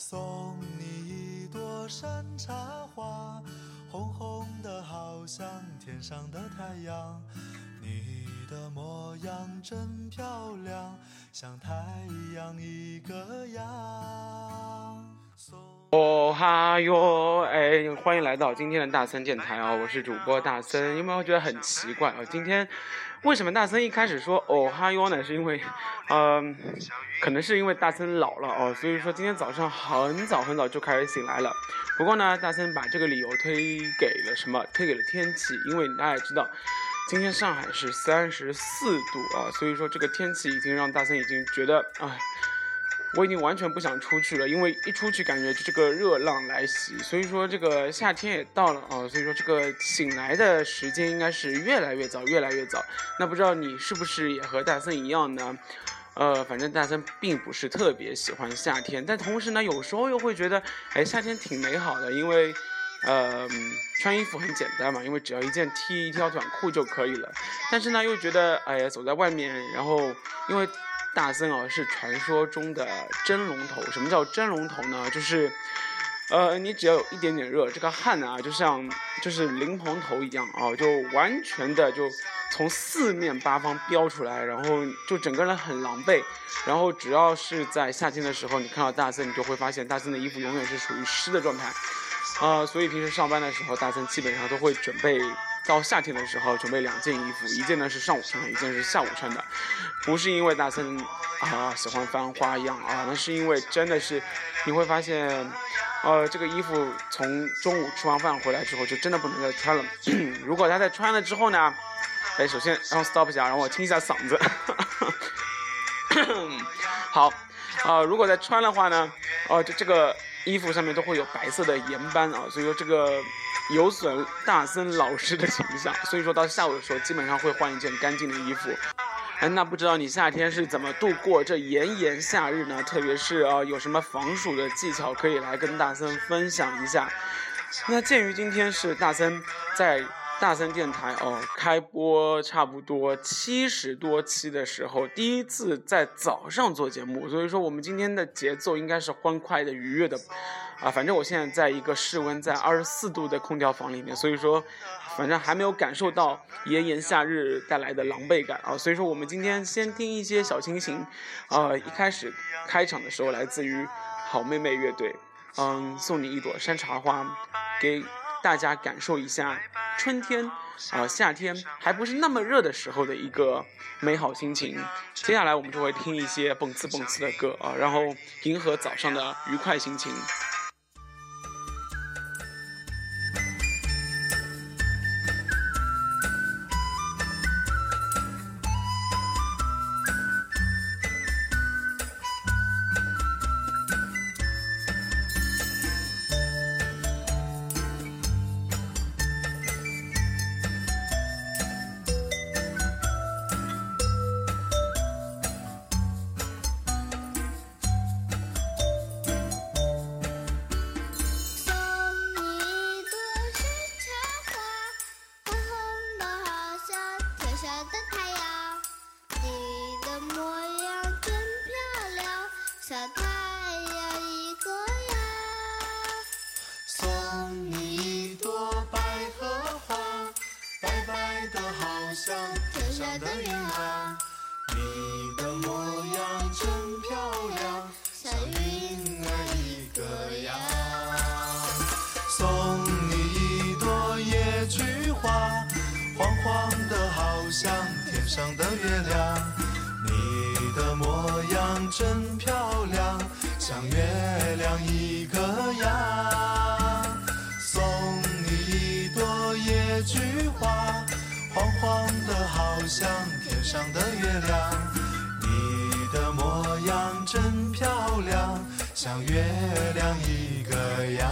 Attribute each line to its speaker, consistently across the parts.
Speaker 1: 送你一朵山茶花，红红的好像天上的太阳。你的模样真漂亮，像太阳一个样。
Speaker 2: 哦哈哟，哎，欢迎来到今天的大森电台啊！我是主播大森。有没有觉得很奇怪啊？今天为什么大森一开始说哦哈哟呢？是因为，嗯，可能是因为大森老了哦，所以说今天早上很早很早就开始醒来了。不过呢，大森把这个理由推给了什么？推给了天气，因为大家也知道，今天上海是三十四度啊，所以说这个天气已经让大森已经觉得，哎。我已经完全不想出去了，因为一出去感觉就这个热浪来袭。所以说这个夏天也到了啊，所以说这个醒来的时间应该是越来越早，越来越早。那不知道你是不是也和大森一样呢？呃，反正大森并不是特别喜欢夏天，但同时呢，有时候又会觉得，哎，夏天挺美好的，因为，呃，穿衣服很简单嘛，因为只要一件 T 一条短裤就可以了。但是呢，又觉得，哎呀，走在外面，然后因为。大森啊，是传说中的真龙头。什么叫真龙头呢？就是，呃，你只要有一点点热，这个汗啊，就像就是淋蓬头一样啊，就完全的就从四面八方飙出来，然后就整个人很狼狈。然后只要是在夏天的时候，你看到大森，你就会发现大森的衣服永远是属于湿的状态，啊，所以平时上班的时候，大森基本上都会准备。到夏天的时候，准备两件衣服，一件呢是上午穿的，一件是下午穿的。不是因为大森啊喜欢翻花样啊，那是因为真的是你会发现，呃，这个衣服从中午吃完饭回来之后，就真的不能再穿了。如果他再穿了之后呢，哎，首先让我 stop 一下，让我清一下嗓子。好，啊，如果再穿的话呢，哦，这这个衣服上面都会有白色的盐斑啊，所以说这个。有损大森老师的形象，所以说到下午的时候，基本上会换一件干净的衣服。哎，那不知道你夏天是怎么度过这炎炎夏日呢？特别是啊，有什么防暑的技巧可以来跟大森分享一下？那鉴于今天是大森在。大森电台哦，开播差不多七十多期的时候，第一次在早上做节目，所以说我们今天的节奏应该是欢快的、愉悦的，啊，反正我现在在一个室温在二十四度的空调房里面，所以说，反正还没有感受到炎炎夏日带来的狼狈感啊，所以说我们今天先听一些小清新，啊，一开始开场的时候来自于好妹妹乐队，嗯，送你一朵山茶花，给。大家感受一下春天，啊，夏天还不是那么热的时候的一个美好心情。接下来我们就会听一些蹦次蹦次的歌啊，然后迎合早上的愉快心情。
Speaker 1: 你的模样真漂亮像云儿一个样。送你一朵野菊花黄黄的好像天上的月亮。你的模样真漂亮像月像月亮一个样。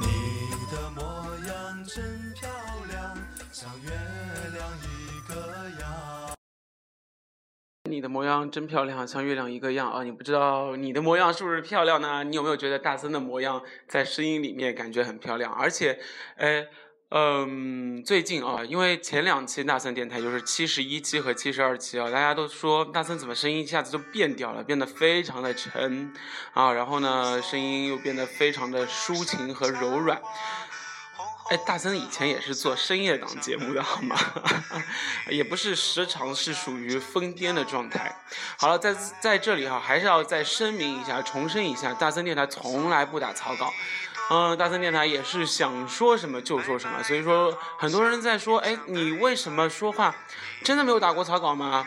Speaker 1: 你的模样真漂亮，像月亮一个样。
Speaker 2: 你的模样真漂亮，像月亮一个样啊！你不知道你的模样是不是漂亮呢？你有没有觉得大森的模样在声音里面感觉很漂亮？而且，呃，嗯，最近啊，因为前两期大森电台就是七十一期和七十二期啊，大家都说大森怎么声音一下子就变掉了，变得非常的沉啊，然后呢，声音又变得非常的抒情和柔软。哎，大森以前也是做深夜档节目的好吗？也不是时常是属于疯癫的状态。好了，在在这里哈，还是要再声明一下，重申一下，大森电台从来不打草稿。嗯，大森电台也是想说什么就说什么，所以说很多人在说，哎，你为什么说话真的没有打过草稿吗？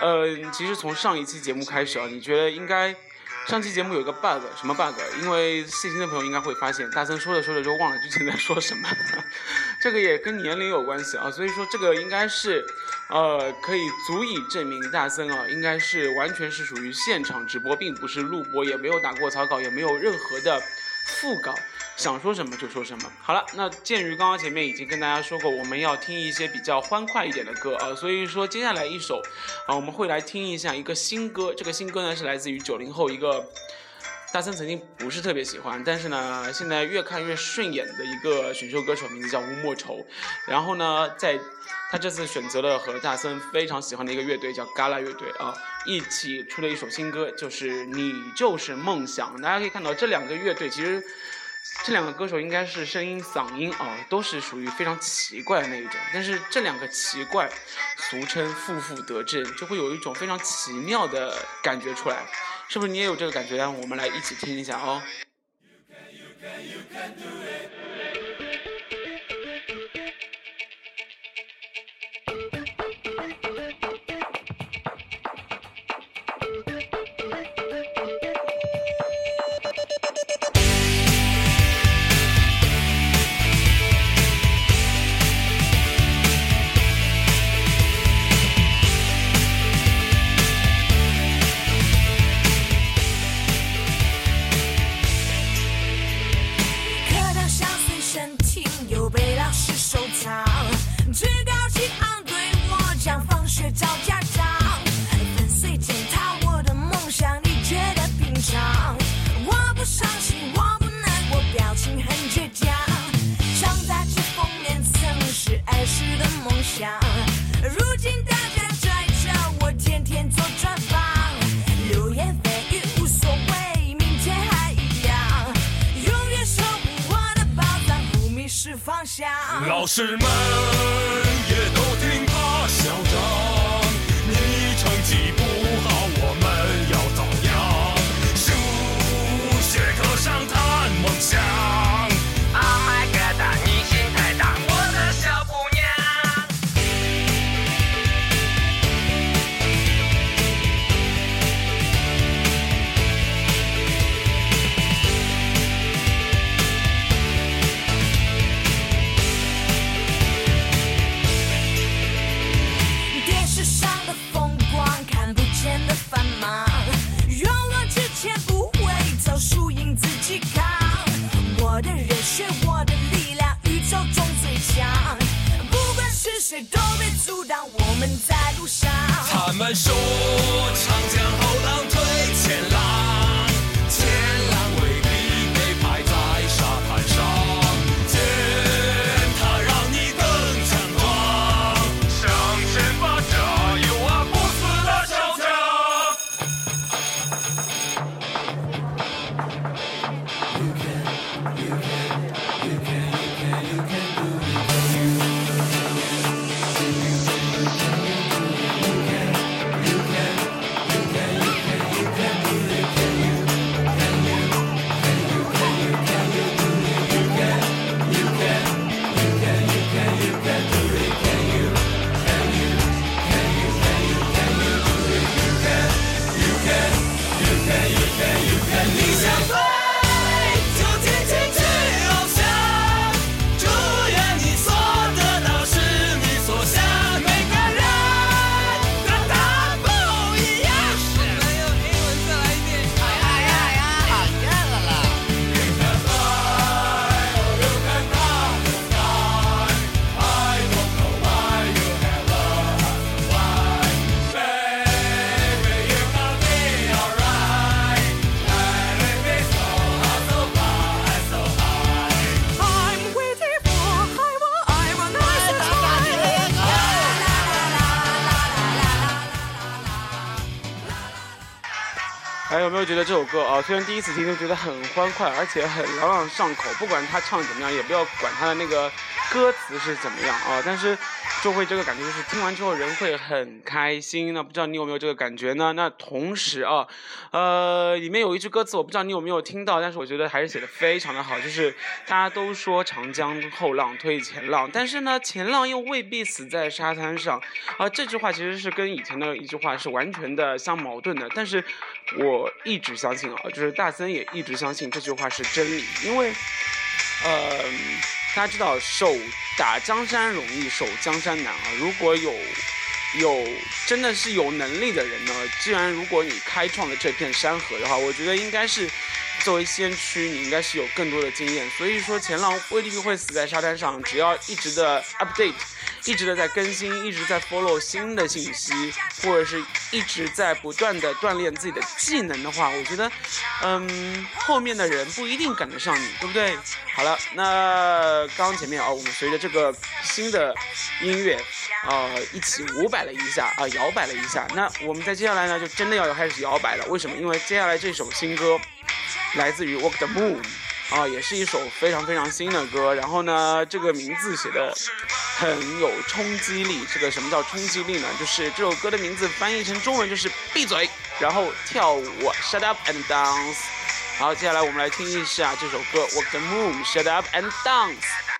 Speaker 2: 呃，其实从上一期节目开始啊，你觉得应该。上期节目有一个 bug，什么 bug？因为细心的朋友应该会发现，大森说着说着就忘了之前在说什么，这个也跟年龄有关系啊。所以说这个应该是，呃，可以足以证明大森啊，应该是完全是属于现场直播，并不是录播，也没有打过草稿，也没有任何的副稿。想说什么就说什么。好了，那鉴于刚刚前面已经跟大家说过，我们要听一些比较欢快一点的歌啊，所以说接下来一首啊，我们会来听一下一个新歌。这个新歌呢是来自于九零后一个大森曾经不是特别喜欢，但是呢现在越看越顺眼的一个选秀歌手，名字叫吴莫愁。然后呢，在他这次选择了和大森非常喜欢的一个乐队叫嘎啦乐队啊，一起出了一首新歌，就是你就是梦想。大家可以看到这两个乐队其实。这两个歌手应该是声音、嗓音啊，都是属于非常奇怪的那一种。但是这两个奇怪，俗称“负负得正”，就会有一种非常奇妙的感觉出来。是不是你也有这个感觉？让我们来一起听一下哦。
Speaker 3: You can, you can, you can do it. 老师们。
Speaker 4: 还，有没有觉得这首歌啊？虽然第一次听就觉得很欢快，而且很朗朗上口，不管他唱怎么样，也不要管他的那个歌词是怎么样啊，但是就会这个感觉，就是听完之后人会很开心。那不知道你有没有这个感觉呢？那同时啊，呃，里面有一句歌词，我不知道你有没有听到，但是我觉得还是写的非常的好，就是大家都说长江后浪推前浪，但是呢，前浪又未必死在沙滩上啊。这句话其实是跟以前的一句话是完全的相矛盾的，但是我一直相信啊，就是大森也一直相信这句话是真理，因为，呃，大家知道守打江山容易守江山难啊。如果有有真的是有能力的人呢，既然如果你开创了这片山河的话，我觉得应该是作为先驱，你应该是有更多的经验。所以说前浪未必会死在沙滩上，只要一直的 update。一直的在更新，一直在 follow 新的信息，或者是一直在不断的锻炼自己的技能的话，我觉得，嗯，后面的人不一定赶得上你，对不对？好了，那刚前面啊，我们随着这个新的音乐，呃，一起舞摆了一下啊，摇摆了一下。那我们在接下来呢，就真的要开始摇摆了。为什么？因为接下来这首新歌来自于 Walk the Moon。啊，也是一首非常非常新的歌。然后呢，这个名字写的很有冲击力。这个什么叫冲击力呢？就是这首歌的名字翻译成中文就是闭嘴，然后跳舞，shut up and dance。好，接下来我们来听一下这首歌《Walk the Moon》，shut up and dance。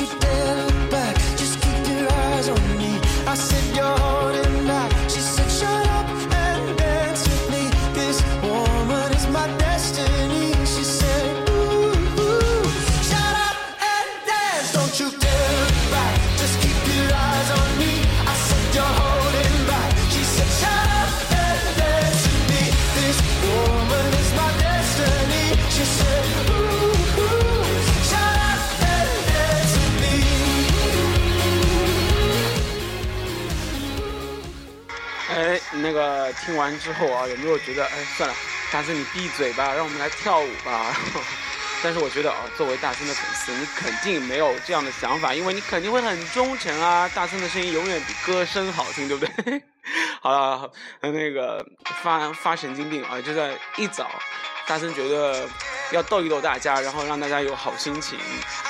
Speaker 4: you dare 听完之后啊，有没有觉得，哎，算了，大森你闭嘴吧，让我们来跳舞吧。但是我觉得啊，作为大森的粉丝，你肯定没有这样的想法，因为你肯定会很忠诚啊。大森的声音永远比歌声好听，对不对？
Speaker 2: 好了，那个发发神经病啊，就在一早，大森觉得要逗一逗大家，然后让大家有好心情。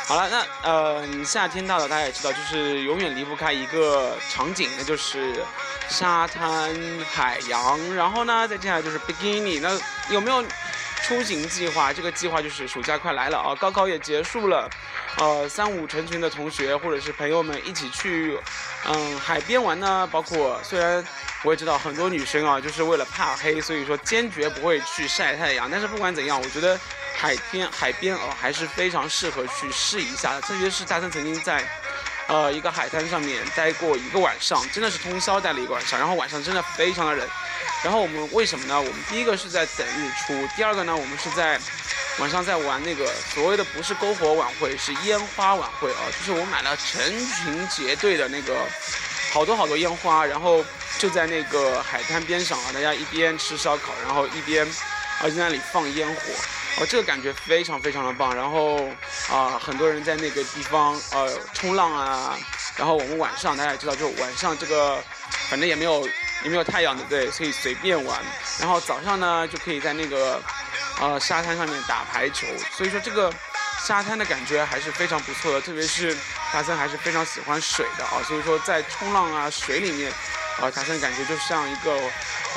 Speaker 2: 好了，那呃，夏天到了，大家也知道，就是永远离不开一个场景，那就是沙滩、海洋，然后呢，再接下来就是 bikini。那有没有出行计划？这个计划就是暑假快来了啊，高考也结束了，呃，三五成群的同学或者是朋友们一起去，嗯，海边玩呢。包括虽然我也知道很多女生啊，就是为了怕黑，所以说坚决不会去晒太阳。但是不管怎样，我觉得海边海边哦还是非常适合去试一下的。特别是大森曾经在，呃，一个海滩上面待过一个晚上，真的是通宵待了一个晚上，然后晚上真的非常的冷。然后我们为什么呢？我们第一个是在等日出，第二个呢，我们是在晚上在玩那个所谓的不是篝火晚会，是烟花晚会啊，就是我买了成群结队的那个好多好多烟花，然后就在那个海滩边上啊，大家一边吃烧烤，然后一边啊在那里放烟火，哦，这个感觉非常非常的棒。然后啊，很多人在那个地方呃冲浪啊，然后我们晚上大家也知道，就晚上这个反正也没有。也没有太阳的，对，可以随便玩。然后早上呢，就可以在那个，呃，沙滩上面打排球。所以说这个沙滩的感觉还是非常不错的，特别是大森还是非常喜欢水的啊。所以说在冲浪啊，水里面，啊，大森感觉就像一个，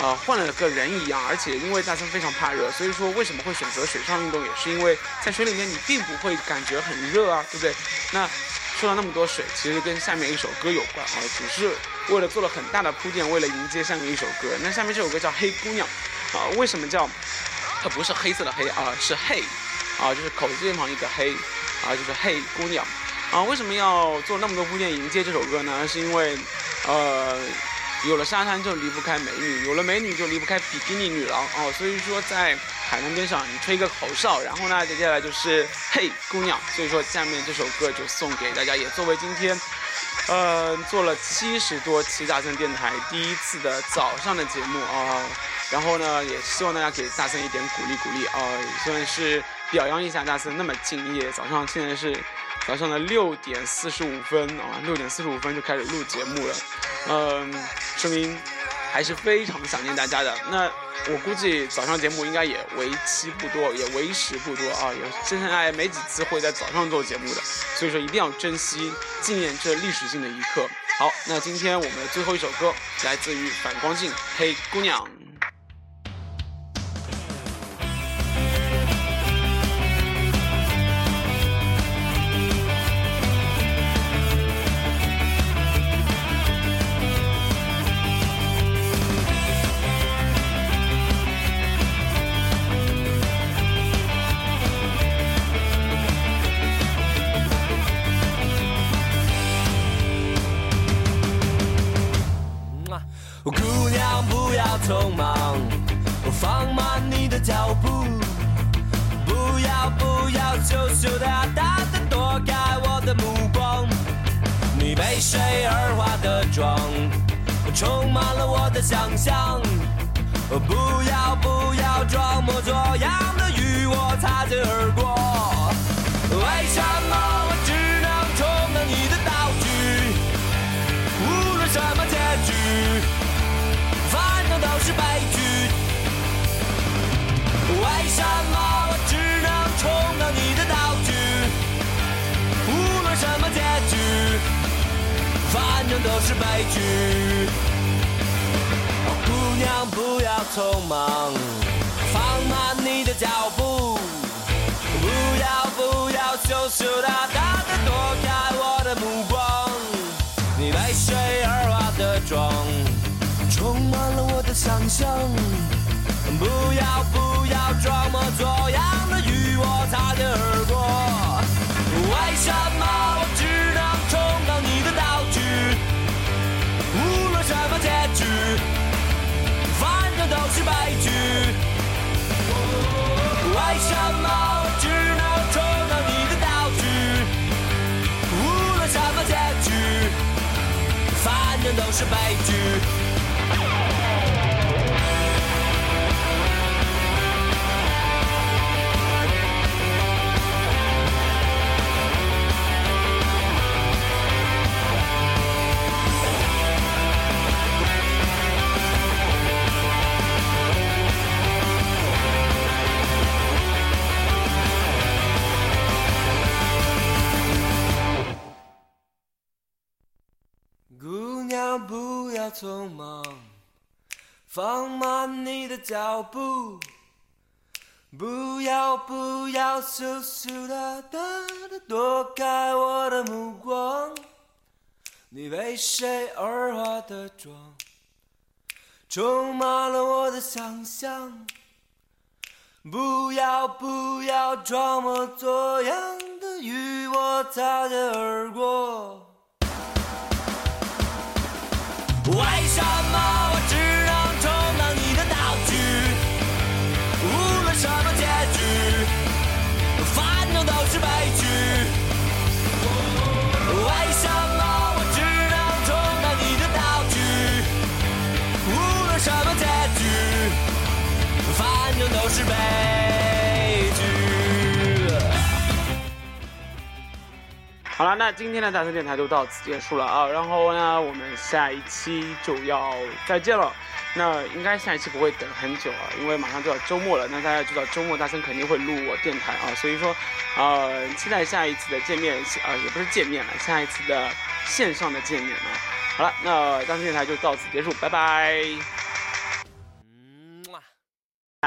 Speaker 2: 呃，换了个人一样。而且因为大森非常怕热，所以说为什么会选择水上运动，也是因为在水里面你并不会感觉很热啊，对不对？那。说了那么多水，其实跟下面一首歌有关啊，只是为了做了很大的铺垫，为了迎接下面一首歌。那下面这首歌叫《黑姑娘》，啊，为什么叫？它不是黑色的黑啊，是嘿，啊，就是口字旁一个黑，啊，就是嘿姑娘，啊，为什么要做那么多铺垫迎接这首歌呢？是因为，呃。有了沙滩就离不开美女，有了美女就离不开比基尼女郎哦。所以说在海滩边上，你吹个口哨，然后呢，接下来就是嘿姑娘。所以说下面这首歌就送给大家，也作为今天，呃，做了七十多期大森电台第一次的早上的节目啊。然后呢，也希望大家给大森一点鼓励鼓励啊，也算是表扬一下大森那么敬业。早上现在是早上的六点四十五分啊，六点四十五分就开始录节目了。嗯，说明还是非常想念大家的。那我估计早上节目应该也为期不多，也为时不多啊，也接下来没几次会在早上做节目的，所以说一定要珍惜纪念这历史性的一刻。好，那今天我们的最后一首歌来自于反光镜《黑姑娘》。姑娘，不要匆忙，放慢你的脚步，不要不要羞羞答答的躲开我的目光。你被水而化的妆，充满了我的想象。不要不要装模作样的与我擦肩而过。为什么我只能充当你的道具？无论什么结局。是悲剧，为什么我只能充当你的道具？无论什么结局，反正都是悲剧。姑娘不要匆忙，放慢你的脚步，不要不要羞羞答答的躲开我的目光。你为谁而化的妆。充满了我的想象，不要不要装模作样的与我擦肩而过。为什么我只能充当你的道具？无论什么结局，反正都是悲剧。不要
Speaker 5: 匆忙，放慢你的脚步，不要不要羞羞答答的躲开我的目光。你为谁而化的妆，充满了我的想象。不要不要装模作样的与我擦肩而过。为什么我只能充当你的道具？无论什么结局，反正都是悲剧。为什么我只能充当你的道具？无论什么结局，反正都是悲。
Speaker 2: 好了，那今天的大森电台就到此结束了啊。然后呢，我们下一期就要再见了。那应该下一期不会等很久啊，因为马上就要周末了。那大家知道周末大森肯定会录我电台啊，所以说，呃，期待下一次的见面，呃，也不是见面了，下一次的线上的见面啊。好了，那大森电台就到此结束，拜拜。